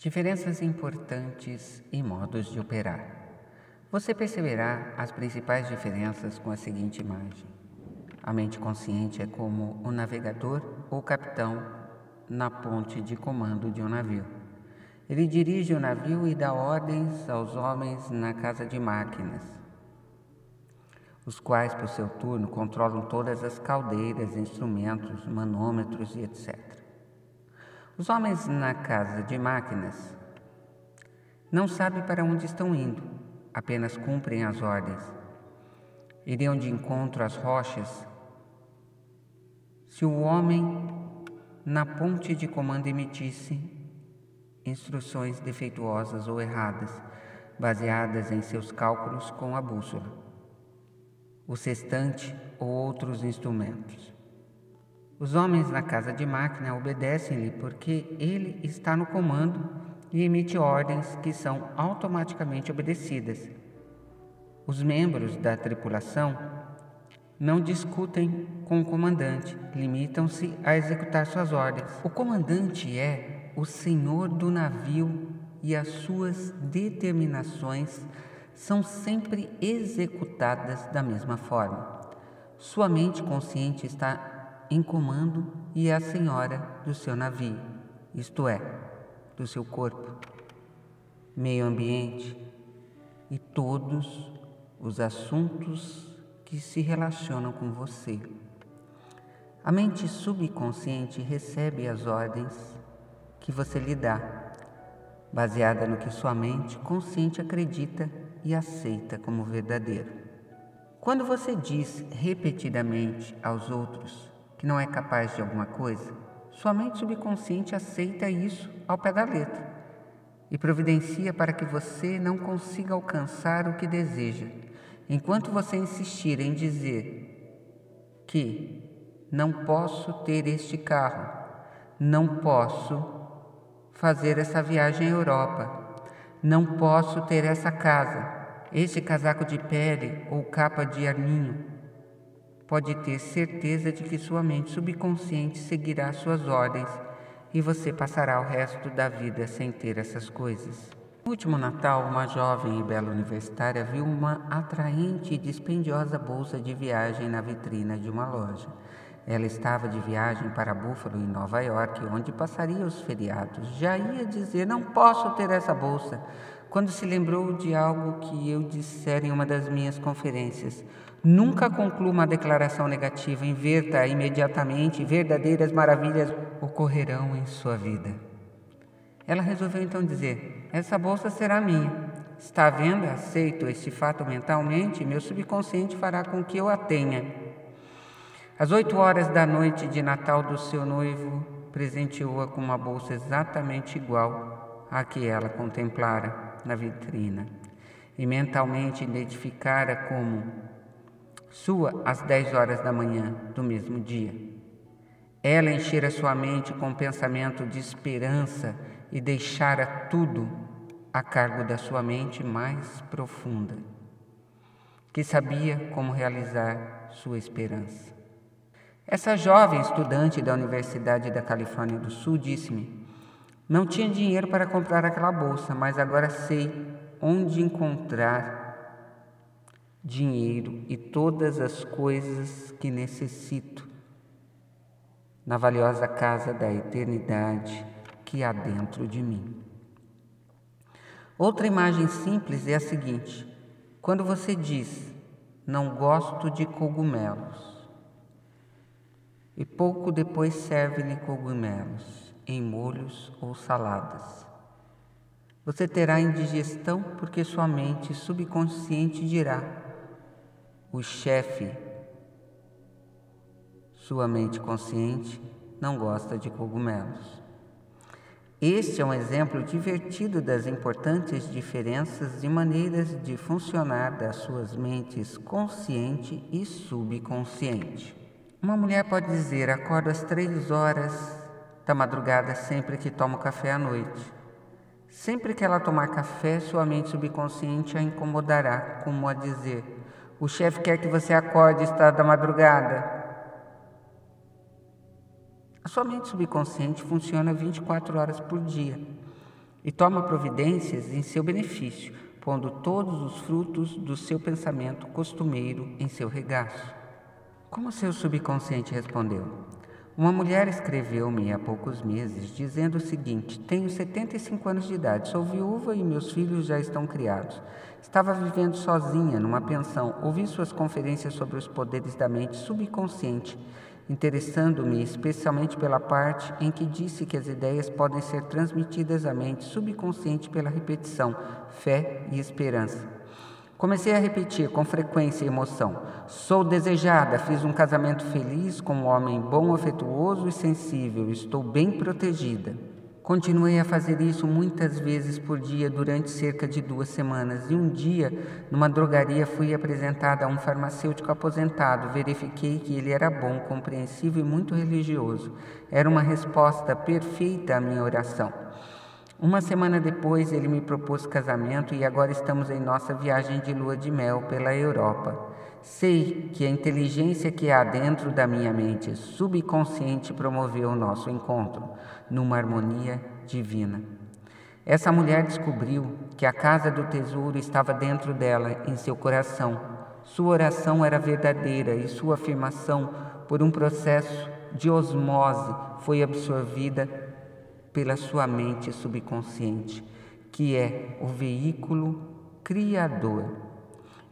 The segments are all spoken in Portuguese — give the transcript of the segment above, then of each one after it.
Diferenças importantes e modos de operar. Você perceberá as principais diferenças com a seguinte imagem. A mente consciente é como o navegador ou capitão na ponte de comando de um navio. Ele dirige o navio e dá ordens aos homens na casa de máquinas, os quais, por seu turno, controlam todas as caldeiras, instrumentos, manômetros e etc. Os homens na casa de máquinas não sabem para onde estão indo, apenas cumprem as ordens. Iriam de encontro às rochas se o homem na ponte de comando emitisse instruções defeituosas ou erradas, baseadas em seus cálculos com a bússola, o sextante ou outros instrumentos. Os homens na casa de máquina obedecem-lhe porque ele está no comando e emite ordens que são automaticamente obedecidas. Os membros da tripulação não discutem com o comandante, limitam-se a executar suas ordens. O comandante é o senhor do navio e as suas determinações são sempre executadas da mesma forma. Sua mente consciente está em comando e é a senhora do seu navio, isto é, do seu corpo, meio ambiente e todos os assuntos que se relacionam com você. A mente subconsciente recebe as ordens que você lhe dá, baseada no que sua mente consciente acredita e aceita como verdadeiro. Quando você diz repetidamente aos outros que não é capaz de alguma coisa, sua mente subconsciente aceita isso ao pé da letra e providencia para que você não consiga alcançar o que deseja, enquanto você insistir em dizer que não posso ter este carro, não posso fazer essa viagem à Europa, não posso ter essa casa, este casaco de pele ou capa de arminho pode ter certeza de que sua mente subconsciente seguirá suas ordens e você passará o resto da vida sem ter essas coisas. No último Natal, uma jovem e bela universitária viu uma atraente e dispendiosa bolsa de viagem na vitrina de uma loja. Ela estava de viagem para Buffalo, em Nova York, onde passaria os feriados. Já ia dizer: Não posso ter essa bolsa, quando se lembrou de algo que eu dissera em uma das minhas conferências. Nunca conclua uma declaração negativa, inverta imediatamente, verdadeiras maravilhas ocorrerão em sua vida. Ela resolveu então dizer: Essa bolsa será minha. Está vendo? Aceito este fato mentalmente, meu subconsciente fará com que eu a tenha. Às oito horas da noite de Natal do seu noivo, presenteou-a com uma bolsa exatamente igual à que ela contemplara na vitrina e mentalmente identificara como sua às dez horas da manhã do mesmo dia. Ela enchera sua mente com pensamento de esperança e deixara tudo a cargo da sua mente mais profunda, que sabia como realizar sua esperança. Essa jovem estudante da Universidade da Califórnia do Sul disse-me: Não tinha dinheiro para comprar aquela bolsa, mas agora sei onde encontrar dinheiro e todas as coisas que necessito na valiosa casa da eternidade que há dentro de mim. Outra imagem simples é a seguinte: quando você diz, não gosto de cogumelos, e pouco depois serve-lhe cogumelos em molhos ou saladas. Você terá indigestão porque sua mente subconsciente dirá: o chefe, sua mente consciente, não gosta de cogumelos. Este é um exemplo divertido das importantes diferenças de maneiras de funcionar das suas mentes consciente e subconsciente. Uma mulher pode dizer: acordo às três horas da madrugada sempre que tomo café à noite. Sempre que ela tomar café, sua mente subconsciente a incomodará, como a dizer: o chefe quer que você acorde está da madrugada. A sua mente subconsciente funciona 24 horas por dia. e toma providências em seu benefício, pondo todos os frutos do seu pensamento costumeiro em seu regaço. Como seu subconsciente respondeu? Uma mulher escreveu-me há poucos meses dizendo o seguinte: Tenho 75 anos de idade, sou viúva e meus filhos já estão criados. Estava vivendo sozinha numa pensão, ouvi suas conferências sobre os poderes da mente subconsciente, interessando-me especialmente pela parte em que disse que as ideias podem ser transmitidas à mente subconsciente pela repetição, fé e esperança. Comecei a repetir com frequência e emoção: Sou desejada, fiz um casamento feliz com um homem bom, afetuoso e sensível, estou bem protegida. Continuei a fazer isso muitas vezes por dia durante cerca de duas semanas e um dia, numa drogaria, fui apresentada a um farmacêutico aposentado. Verifiquei que ele era bom, compreensivo e muito religioso. Era uma resposta perfeita à minha oração. Uma semana depois, ele me propôs casamento e agora estamos em nossa viagem de lua de mel pela Europa. Sei que a inteligência que há dentro da minha mente subconsciente promoveu o nosso encontro numa harmonia divina. Essa mulher descobriu que a casa do tesouro estava dentro dela, em seu coração. Sua oração era verdadeira e sua afirmação, por um processo de osmose, foi absorvida pela sua mente subconsciente, que é o veículo criador.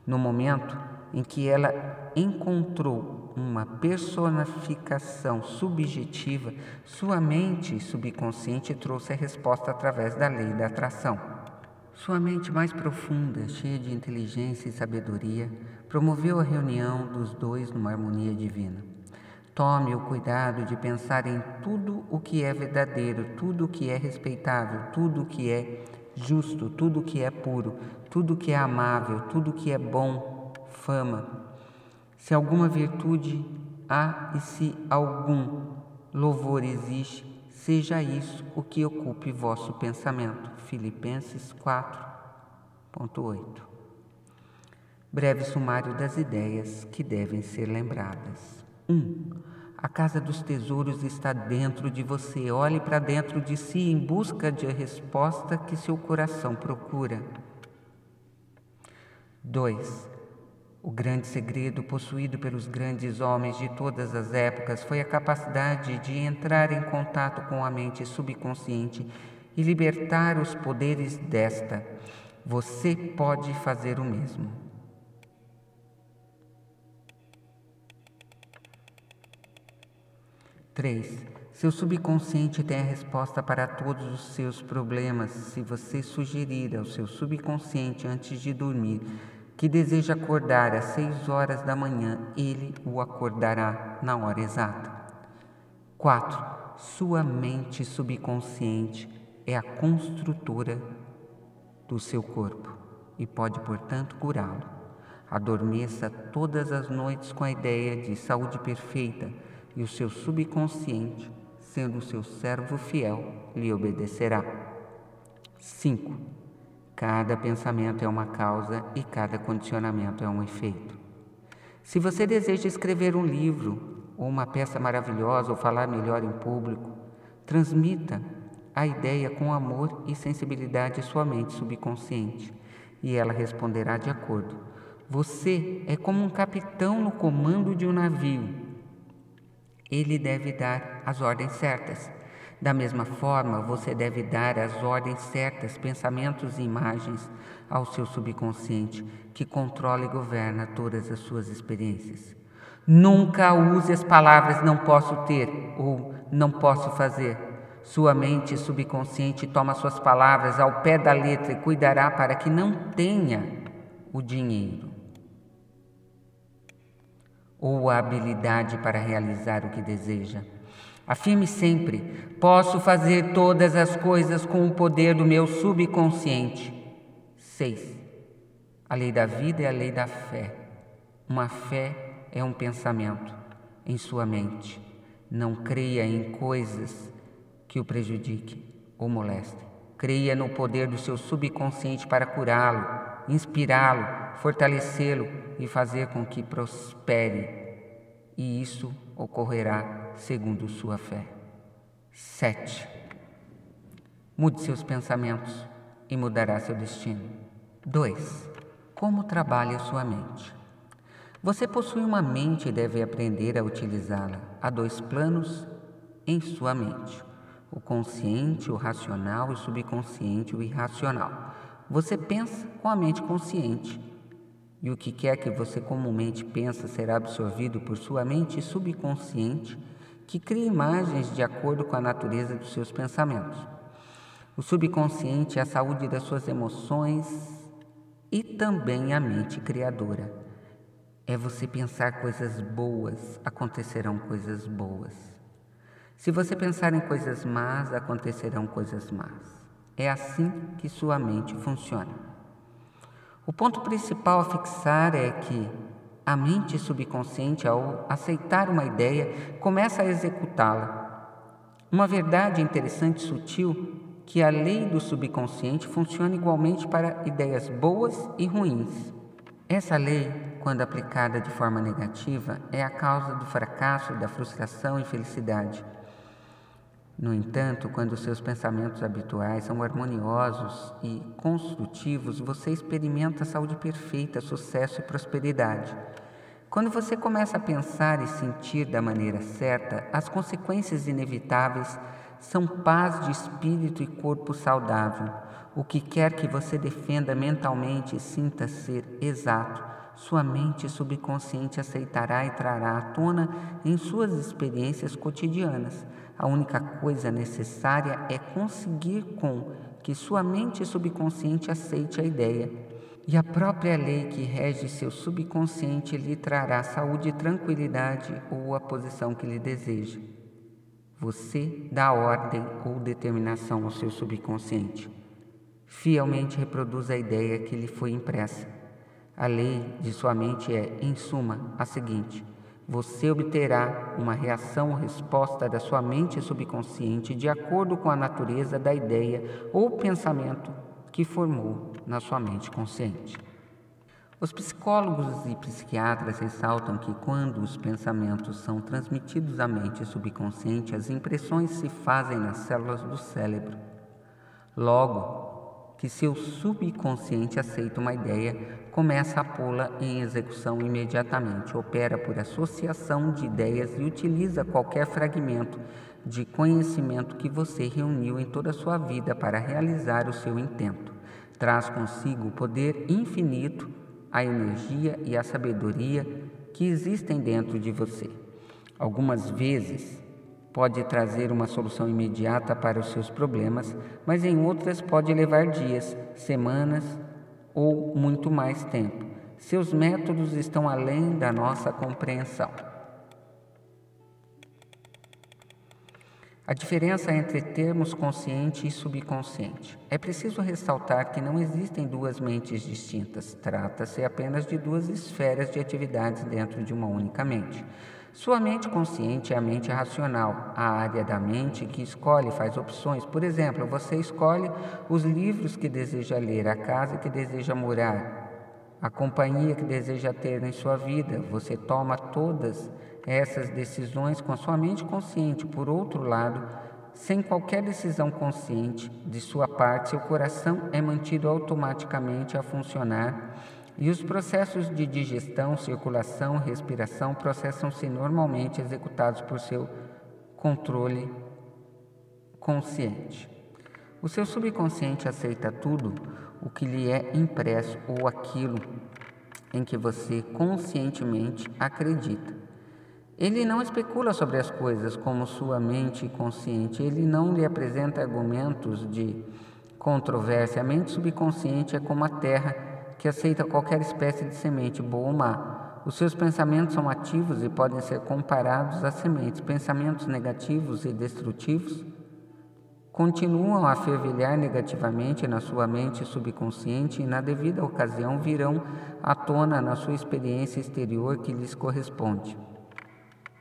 No momento em que ela encontrou uma personificação subjetiva, sua mente subconsciente trouxe a resposta através da lei da atração. Sua mente mais profunda, cheia de inteligência e sabedoria, promoveu a reunião dos dois numa harmonia divina. Tome o cuidado de pensar em tudo o que é verdadeiro, tudo o que é respeitável, tudo o que é justo, tudo o que é puro, tudo o que é amável, tudo o que é bom, fama. Se alguma virtude há e se algum louvor existe, seja isso o que ocupe vosso pensamento. Filipenses 4.8 Breve sumário das ideias que devem ser lembradas. 1. Um, a casa dos tesouros está dentro de você. Olhe para dentro de si em busca de a resposta que seu coração procura. 2. O grande segredo possuído pelos grandes homens de todas as épocas foi a capacidade de entrar em contato com a mente subconsciente e libertar os poderes desta. Você pode fazer o mesmo. 3. Seu subconsciente tem a resposta para todos os seus problemas se você sugerir ao seu subconsciente antes de dormir que deseja acordar às 6 horas da manhã, ele o acordará na hora exata. 4. Sua mente subconsciente é a construtora do seu corpo e pode, portanto, curá-lo. Adormeça todas as noites com a ideia de saúde perfeita e o seu subconsciente, sendo o seu servo fiel, lhe obedecerá. 5. Cada pensamento é uma causa e cada condicionamento é um efeito. Se você deseja escrever um livro, ou uma peça maravilhosa, ou falar melhor em público, transmita a ideia com amor e sensibilidade à sua mente subconsciente, e ela responderá de acordo. Você é como um capitão no comando de um navio ele deve dar as ordens certas. Da mesma forma, você deve dar as ordens certas, pensamentos e imagens ao seu subconsciente, que controla e governa todas as suas experiências. Nunca use as palavras não posso ter ou não posso fazer. Sua mente subconsciente toma suas palavras ao pé da letra e cuidará para que não tenha o dinheiro ou a habilidade para realizar o que deseja. Afirme sempre: posso fazer todas as coisas com o poder do meu subconsciente. 6. A lei da vida é a lei da fé. Uma fé é um pensamento em sua mente. Não creia em coisas que o prejudiquem ou molestem. Creia no poder do seu subconsciente para curá-lo, inspirá-lo, fortalecê-lo e fazer com que prospere. E isso ocorrerá segundo sua fé. 7. Mude seus pensamentos e mudará seu destino. 2. Como trabalha sua mente? Você possui uma mente e deve aprender a utilizá-la. Há dois planos em sua mente: o consciente, o racional, e o subconsciente, o irracional. Você pensa com a mente consciente, e o que quer que você comumente pensa será absorvido por sua mente subconsciente, que cria imagens de acordo com a natureza dos seus pensamentos. O subconsciente é a saúde das suas emoções e também a mente criadora. É você pensar coisas boas, acontecerão coisas boas. Se você pensar em coisas más, acontecerão coisas más. É assim que sua mente funciona. O ponto principal a fixar é que a mente subconsciente, ao aceitar uma ideia, começa a executá-la. Uma verdade interessante e sutil que a lei do subconsciente funciona igualmente para ideias boas e ruins. Essa lei, quando aplicada de forma negativa, é a causa do fracasso, da frustração e felicidade. No entanto, quando seus pensamentos habituais são harmoniosos e construtivos, você experimenta saúde perfeita, sucesso e prosperidade. Quando você começa a pensar e sentir da maneira certa, as consequências inevitáveis são paz de espírito e corpo saudável. O que quer que você defenda mentalmente sinta ser exato, sua mente subconsciente aceitará e trará à tona em suas experiências cotidianas. A única coisa necessária é conseguir com que sua mente subconsciente aceite a ideia. E a própria lei que rege seu subconsciente lhe trará saúde e tranquilidade ou a posição que lhe deseja. Você dá ordem ou determinação ao seu subconsciente. Fielmente reproduz a ideia que lhe foi impressa. A lei de sua mente é, em suma, a seguinte: você obterá uma reação ou resposta da sua mente subconsciente de acordo com a natureza da ideia ou pensamento que formou na sua mente consciente. Os psicólogos e psiquiatras ressaltam que quando os pensamentos são transmitidos à mente subconsciente, as impressões se fazem nas células do cérebro. Logo que seu subconsciente aceita uma ideia, começa a pô-la em execução imediatamente, opera por associação de ideias e utiliza qualquer fragmento de conhecimento que você reuniu em toda a sua vida para realizar o seu intento. Traz consigo o poder infinito a energia e a sabedoria que existem dentro de você. Algumas vezes pode trazer uma solução imediata para os seus problemas, mas em outras pode levar dias, semanas ou muito mais tempo. Seus métodos estão além da nossa compreensão. A diferença entre termos consciente e subconsciente. É preciso ressaltar que não existem duas mentes distintas, trata-se apenas de duas esferas de atividades dentro de uma única mente. Sua mente consciente é a mente racional, a área da mente que escolhe, faz opções. Por exemplo, você escolhe os livros que deseja ler, a casa que deseja morar, a companhia que deseja ter em sua vida. Você toma todas essas decisões com a sua mente consciente. Por outro lado, sem qualquer decisão consciente de sua parte, seu coração é mantido automaticamente a funcionar e os processos de digestão, circulação, respiração processam-se normalmente executados por seu controle consciente. O seu subconsciente aceita tudo o que lhe é impresso ou aquilo em que você conscientemente acredita. Ele não especula sobre as coisas como sua mente consciente, ele não lhe apresenta argumentos de controvérsia. A mente subconsciente é como a terra que aceita qualquer espécie de semente, boa ou má. Os seus pensamentos são ativos e podem ser comparados a sementes. Pensamentos negativos e destrutivos continuam a fervilhar negativamente na sua mente subconsciente e, na devida ocasião, virão à tona na sua experiência exterior que lhes corresponde.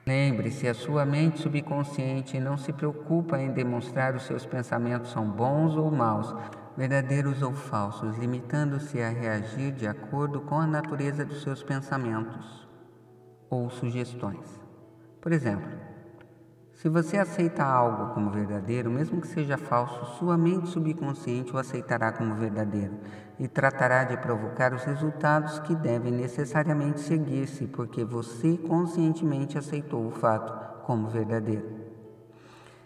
Lembre-se, a sua mente subconsciente não se preocupa em demonstrar os seus pensamentos são bons ou maus, verdadeiros ou falsos, limitando-se a reagir de acordo com a natureza dos seus pensamentos ou sugestões. Por exemplo, Se você aceita algo como verdadeiro, mesmo que seja falso, sua mente subconsciente o aceitará como verdadeiro e tratará de provocar os resultados que devem necessariamente seguir-se, porque você conscientemente aceitou o fato como verdadeiro.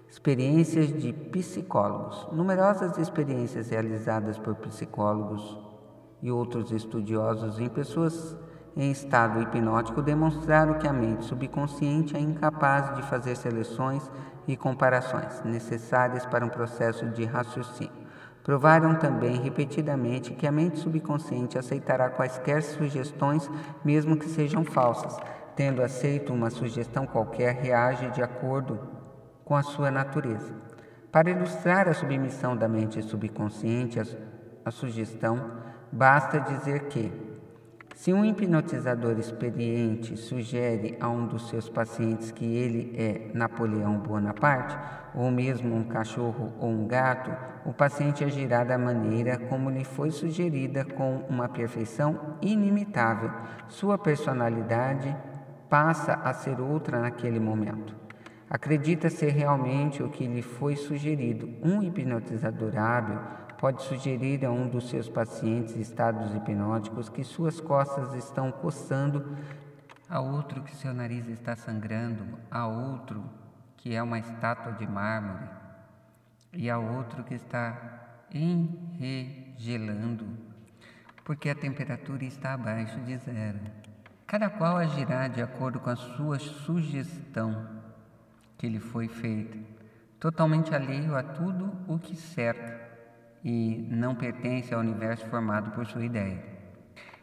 Experiências de psicólogos. Numerosas experiências realizadas por psicólogos e outros estudiosos em pessoas em estado hipnótico demonstraram que a mente subconsciente é incapaz de fazer seleções e comparações necessárias para um processo de raciocínio. Provaram também repetidamente que a mente subconsciente aceitará quaisquer sugestões, mesmo que sejam falsas. Tendo aceito uma sugestão qualquer, reage de acordo com a sua natureza. Para ilustrar a submissão da mente subconsciente à sugestão, basta dizer que, se um hipnotizador experiente sugere a um dos seus pacientes que ele é Napoleão Bonaparte, ou mesmo um cachorro ou um gato, o paciente agirá da maneira como lhe foi sugerida com uma perfeição inimitável. Sua personalidade passa a ser outra naquele momento. Acredita ser realmente o que lhe foi sugerido. Um hipnotizador hábil pode sugerir a um dos seus pacientes estados hipnóticos que suas costas estão coçando, a outro que seu nariz está sangrando, a outro que é uma estátua de mármore e a outro que está enregelando, porque a temperatura está abaixo de zero. Cada qual agirá de acordo com a sua sugestão que lhe foi feita, totalmente alheio a tudo o que cerca e não pertence ao universo formado por sua ideia.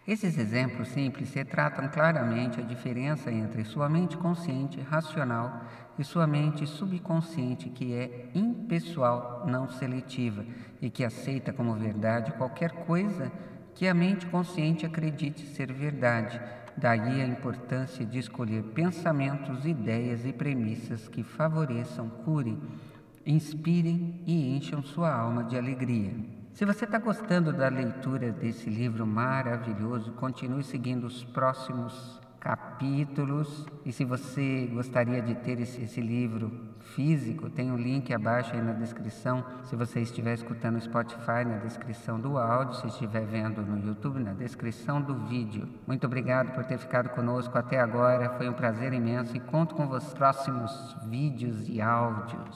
Esses exemplos simples retratam claramente a diferença entre sua mente consciente, racional, e sua mente subconsciente, que é impessoal, não seletiva e que aceita como verdade qualquer coisa que a mente consciente acredite ser verdade, Daí a importância de escolher pensamentos, ideias e premissas que favoreçam, curem, inspirem e encham sua alma de alegria. Se você está gostando da leitura desse livro maravilhoso, continue seguindo os próximos capítulos. E se você gostaria de ter esse, esse, livro físico, tem o um link abaixo aí na descrição. Se você estiver escutando no Spotify, na descrição do áudio, se estiver vendo no YouTube, na descrição do vídeo. Muito obrigado por ter ficado conosco até agora. Foi um prazer imenso e conto com os próximos vídeos e áudios.